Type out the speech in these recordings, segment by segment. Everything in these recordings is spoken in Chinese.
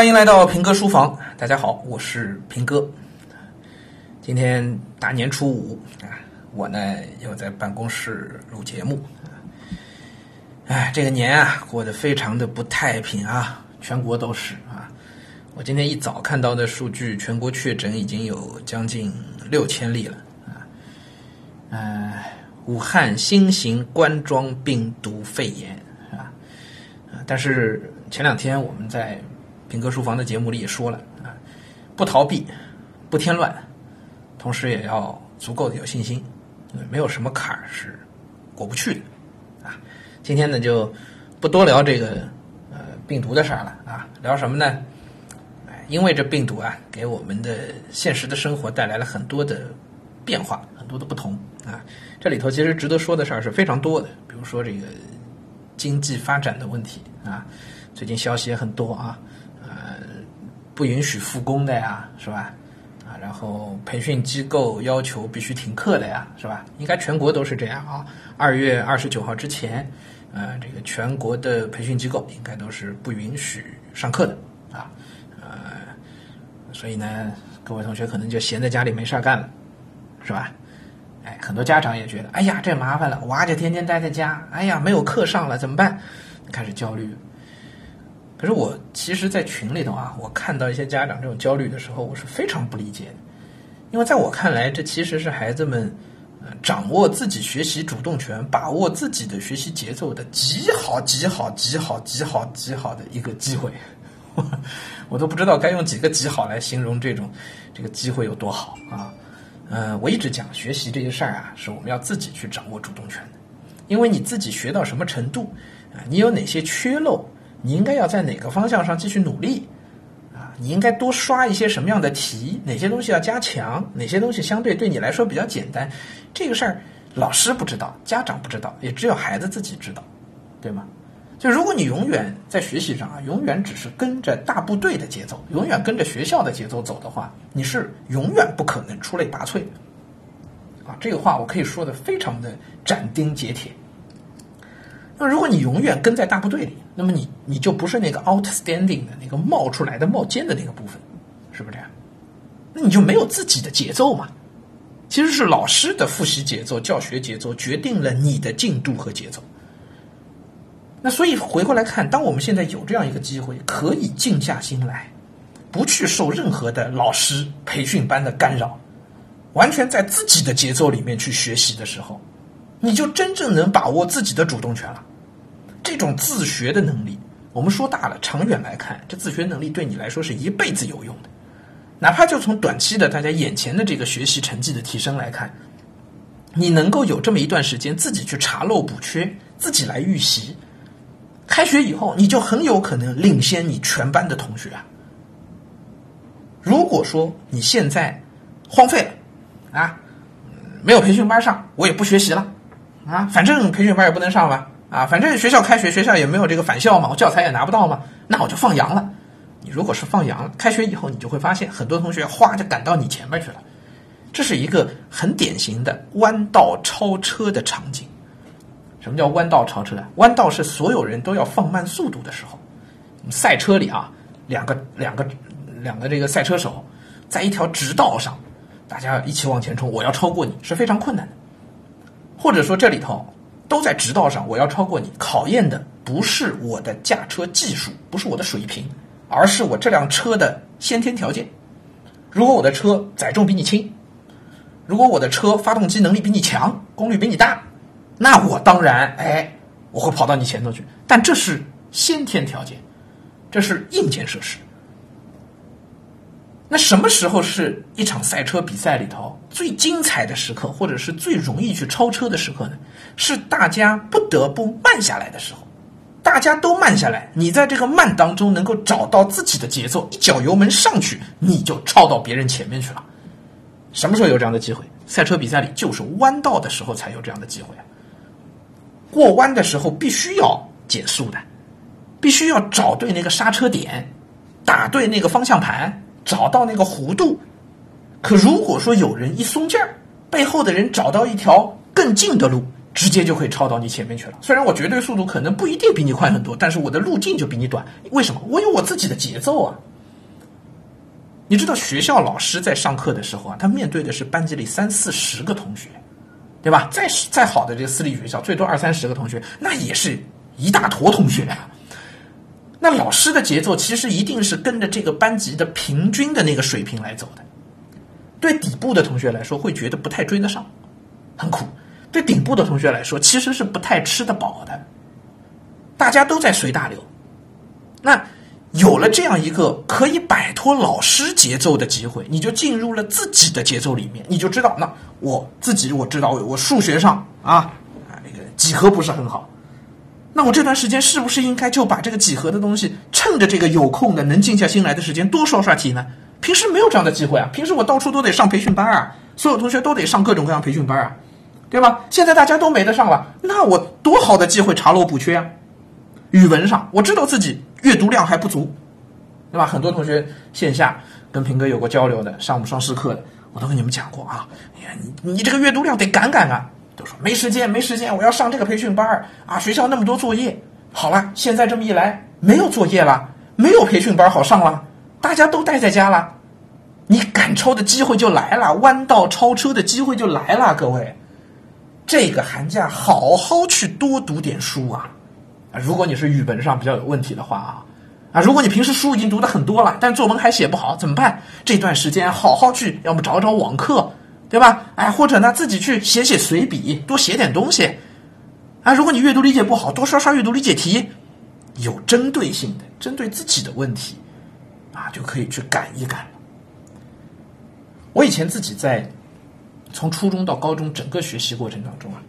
欢迎来到平哥书房，大家好，我是平哥。今天大年初五啊，我呢又在办公室录节目。哎，这个年啊过得非常的不太平啊，全国都是啊。我今天一早看到的数据，全国确诊已经有将近六千例了啊。嗯，武汉新型冠状病毒肺炎啊，但是前两天我们在。平哥书房的节目里也说了啊，不逃避，不添乱，同时也要足够的有信心，没有什么坎儿是过不去的啊。今天呢就不多聊这个呃病毒的事儿了啊，聊什么呢？因为这病毒啊，给我们的现实的生活带来了很多的变化，很多的不同啊。这里头其实值得说的事儿是非常多的，比如说这个经济发展的问题啊，最近消息也很多啊。不允许复工的呀，是吧？啊，然后培训机构要求必须停课的呀，是吧？应该全国都是这样啊。二月二十九号之前，呃，这个全国的培训机构应该都是不允许上课的啊。呃，所以呢，各位同学可能就闲在家里没事儿干了，是吧？哎，很多家长也觉得，哎呀，这麻烦了，娃就天天待在家，哎呀，没有课上了怎么办？开始焦虑。可是我其实，在群里头啊，我看到一些家长这种焦虑的时候，我是非常不理解的，因为在我看来，这其实是孩子们掌握自己学习主动权、把握自己的学习节奏的极好、极好、极好、极好、极好的一个机会。我都不知道该用几个“极好”来形容这种这个机会有多好啊！嗯，我一直讲学习这些事儿啊，是我们要自己去掌握主动权的，因为你自己学到什么程度啊，你有哪些缺漏。你应该要在哪个方向上继续努力，啊，你应该多刷一些什么样的题？哪些东西要加强？哪些东西相对对你来说比较简单？这个事儿老师不知道，家长不知道，也只有孩子自己知道，对吗？就如果你永远在学习上啊，永远只是跟着大部队的节奏，永远跟着学校的节奏走的话，你是永远不可能出类拔萃的。啊，这个话我可以说的非常的斩钉截铁。那如果你永远跟在大部队里，那么你你就不是那个 outstanding 的那个冒出来的冒尖的那个部分，是不是这样？那你就没有自己的节奏嘛？其实是老师的复习节奏、教学节奏决定了你的进度和节奏。那所以回过来看，当我们现在有这样一个机会，可以静下心来，不去受任何的老师培训班的干扰，完全在自己的节奏里面去学习的时候，你就真正能把握自己的主动权了。这种自学的能力，我们说大了，长远来看，这自学能力对你来说是一辈子有用的。哪怕就从短期的大家眼前的这个学习成绩的提升来看，你能够有这么一段时间自己去查漏补缺，自己来预习，开学以后你就很有可能领先你全班的同学啊。如果说你现在荒废了啊，没有培训班上，我也不学习了啊，反正培训班也不能上吧。啊，反正学校开学，学校也没有这个返校嘛，我教材也拿不到嘛，那我就放羊了。你如果是放羊了，开学以后你就会发现，很多同学哗就赶到你前面去了，这是一个很典型的弯道超车的场景。什么叫弯道超车啊？弯道是所有人都要放慢速度的时候，赛车里啊，两个两个两个这个赛车手在一条直道上，大家一起往前冲，我要超过你是非常困难的，或者说这里头。都在直道上，我要超过你。考验的不是我的驾车技术，不是我的水平，而是我这辆车的先天条件。如果我的车载重比你轻，如果我的车发动机能力比你强，功率比你大，那我当然哎，我会跑到你前头去。但这是先天条件，这是硬件设施。那什么时候是一场赛车比赛里头最精彩的时刻，或者是最容易去超车的时刻呢？是大家不得不慢下来的时候，大家都慢下来，你在这个慢当中能够找到自己的节奏，一脚油门上去，你就超到别人前面去了。什么时候有这样的机会？赛车比赛里就是弯道的时候才有这样的机会！过弯的时候必须要减速的，必须要找对那个刹车点，打对那个方向盘。找到那个弧度，可如果说有人一松劲儿，背后的人找到一条更近的路，直接就可以超到你前面去了。虽然我绝对速度可能不一定比你快很多，但是我的路径就比你短。为什么？我有我自己的节奏啊！你知道学校老师在上课的时候啊，他面对的是班级里三四十个同学，对吧？再再好的这个私立学校，最多二三十个同学，那也是一大坨同学啊。那老师的节奏其实一定是跟着这个班级的平均的那个水平来走的。对底部的同学来说，会觉得不太追得上，很苦；对顶部的同学来说，其实是不太吃得饱的。大家都在随大流，那有了这样一个可以摆脱老师节奏的机会，你就进入了自己的节奏里面，你就知道，那我自己我知道，我数学上啊啊那个几何不是很好，那我这段时间是不是应该就把这个几何的东西，趁着这个有空的能静下心来的时间多刷刷题呢？平时没有这样的机会啊，平时我到处都得上培训班啊，所有同学都得上各种各样培训班啊，对吧？现在大家都没得上了，那我多好的机会查漏补缺啊！语文上，我知道自己阅读量还不足，对吧？很多同学线下跟平哥有过交流的，上我们双师课的，我都跟你们讲过啊。哎呀，你你这个阅读量得赶赶啊！没时间，没时间，我要上这个培训班啊！学校那么多作业，好了，现在这么一来，没有作业了，没有培训班好上了，大家都待在家了，你赶超的机会就来了，弯道超车的机会就来了，各位，这个寒假好好去多读点书啊！啊，如果你是语文上比较有问题的话啊，啊，如果你平时书已经读的很多了，但作文还写不好，怎么办？这段时间好好去，要么找找网课，对吧？哎，或者呢自己去写写随笔，多写点东西。啊，如果你阅读理解不好，多刷刷阅读理解题，有针对性的，针对自己的问题，啊，就可以去改一改了。我以前自己在从初中到高中整个学习过程当中啊，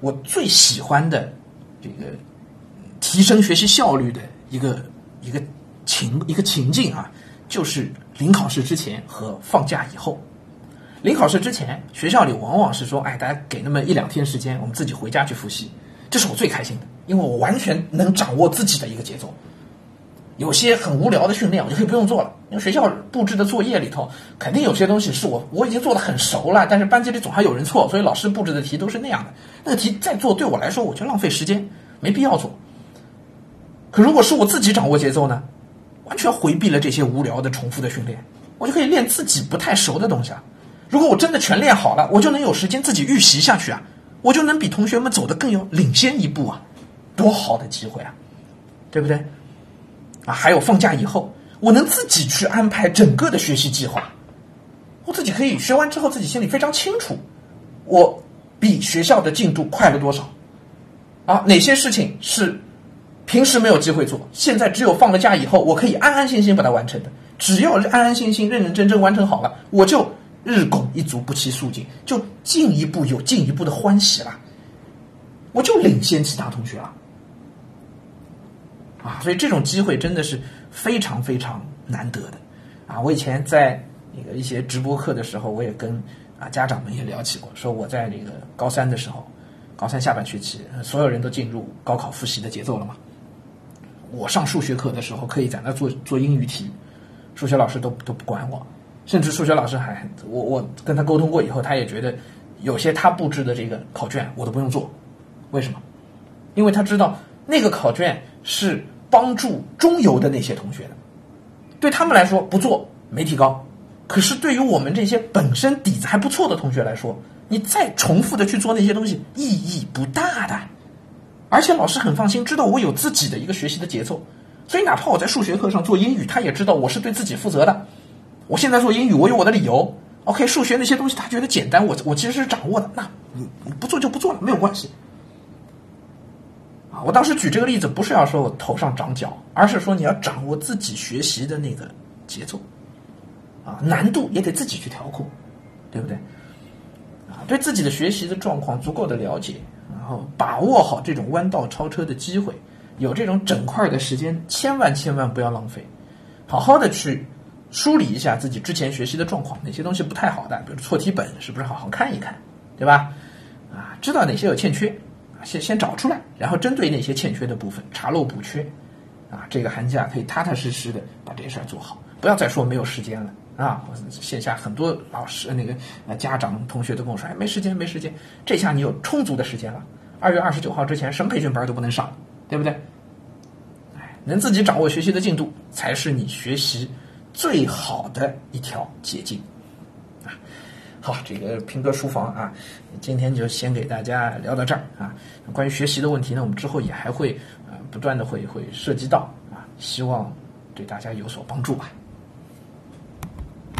我最喜欢的这个。提升学习效率的一个一个情一个情境啊，就是临考试之前和放假以后。临考试之前，学校里往往是说：“哎，大家给那么一两天时间，我们自己回家去复习。”这是我最开心的，因为我完全能掌握自己的一个节奏。有些很无聊的训练，我就可以不用做了，因为学校布置的作业里头，肯定有些东西是我我已经做的很熟了，但是班级里总还有人错，所以老师布置的题都是那样的。那个题再做，对我来说，我就浪费时间，没必要做。可如果是我自己掌握节奏呢，完全回避了这些无聊的重复的训练，我就可以练自己不太熟的东西啊。如果我真的全练好了，我就能有时间自己预习下去啊，我就能比同学们走得更有领先一步啊，多好的机会啊，对不对？啊，还有放假以后，我能自己去安排整个的学习计划，我自己可以学完之后自己心里非常清楚，我比学校的进度快了多少，啊，哪些事情是。平时没有机会做，现在只有放了假以后，我可以安安心心把它完成的。只要安安心心、认认真真完成好了，我就日拱一卒、不期速进，就进一步有进一步的欢喜了，我就领先其他同学了。啊，所以这种机会真的是非常非常难得的。啊，我以前在那个一些直播课的时候，我也跟啊家长们也聊起过，说我在那个高三的时候，高三下半学期，所有人都进入高考复习的节奏了嘛。我上数学课的时候，可以在那做做英语题，数学老师都都不管我，甚至数学老师还我我跟他沟通过以后，他也觉得有些他布置的这个考卷我都不用做，为什么？因为他知道那个考卷是帮助中游的那些同学的，对他们来说不做没提高，可是对于我们这些本身底子还不错的同学来说，你再重复的去做那些东西意义不大的。而且老师很放心，知道我有自己的一个学习的节奏，所以哪怕我在数学课上做英语，他也知道我是对自己负责的。我现在做英语，我有我的理由。OK，数学那些东西他觉得简单，我我其实是掌握的。那你不做就不做了，没有关系。啊，我当时举这个例子不是要说我头上长角，而是说你要掌握自己学习的那个节奏，啊，难度也得自己去调控，对不对？啊，对自己的学习的状况足够的了解。然后把握好这种弯道超车的机会，有这种整块的时间，千万千万不要浪费。好好的去梳理一下自己之前学习的状况，哪些东西不太好的，比如错题本是不是好好看一看，对吧？啊，知道哪些有欠缺，先先找出来，然后针对那些欠缺的部分查漏补缺。啊，这个寒假可以踏踏实实的把这事儿做好，不要再说没有时间了。啊，线下很多老师、那个家长、同学都跟我说，哎，没时间，没时间。这下你有充足的时间了。二月二十九号之前，什么培训班都不能上，对不对？哎，能自己掌握学习的进度，才是你学习最好的一条捷径。啊，好，这个平哥书房啊，今天就先给大家聊到这儿啊。关于学习的问题呢，我们之后也还会啊不断的会会涉及到啊，希望对大家有所帮助吧。